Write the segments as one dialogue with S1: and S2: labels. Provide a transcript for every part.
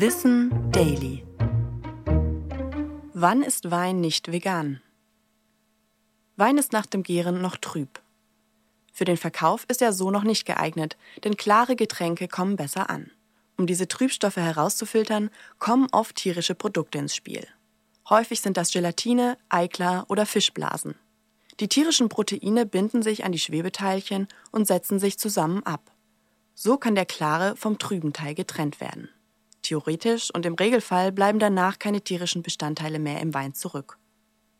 S1: Wissen Daily. Wann ist Wein nicht vegan? Wein ist nach dem Gären noch trüb. Für den Verkauf ist er so noch nicht geeignet, denn klare Getränke kommen besser an. Um diese Trübstoffe herauszufiltern, kommen oft tierische Produkte ins Spiel. Häufig sind das Gelatine, Eiklar oder Fischblasen. Die tierischen Proteine binden sich an die Schwebeteilchen und setzen sich zusammen ab. So kann der klare vom trüben Teil getrennt werden. Theoretisch und im Regelfall bleiben danach keine tierischen Bestandteile mehr im Wein zurück.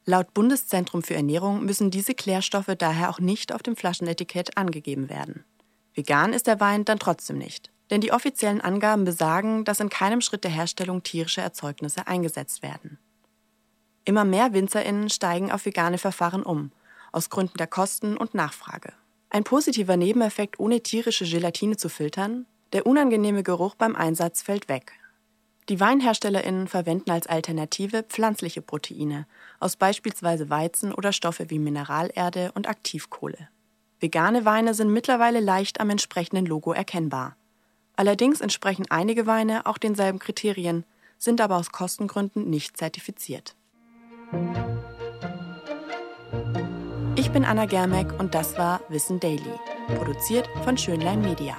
S1: Laut Bundeszentrum für Ernährung müssen diese Klärstoffe daher auch nicht auf dem Flaschenetikett angegeben werden. Vegan ist der Wein dann trotzdem nicht, denn die offiziellen Angaben besagen, dass in keinem Schritt der Herstellung tierische Erzeugnisse eingesetzt werden. Immer mehr Winzerinnen steigen auf vegane Verfahren um, aus Gründen der Kosten und Nachfrage. Ein positiver Nebeneffekt, ohne tierische Gelatine zu filtern, der unangenehme Geruch beim Einsatz fällt weg. Die Weinherstellerinnen verwenden als Alternative pflanzliche Proteine aus beispielsweise Weizen oder Stoffe wie Mineralerde und Aktivkohle. Vegane Weine sind mittlerweile leicht am entsprechenden Logo erkennbar. Allerdings entsprechen einige Weine auch denselben Kriterien, sind aber aus Kostengründen nicht zertifiziert. Ich bin Anna Germeck und das war Wissen Daily, produziert von Schönlein Media.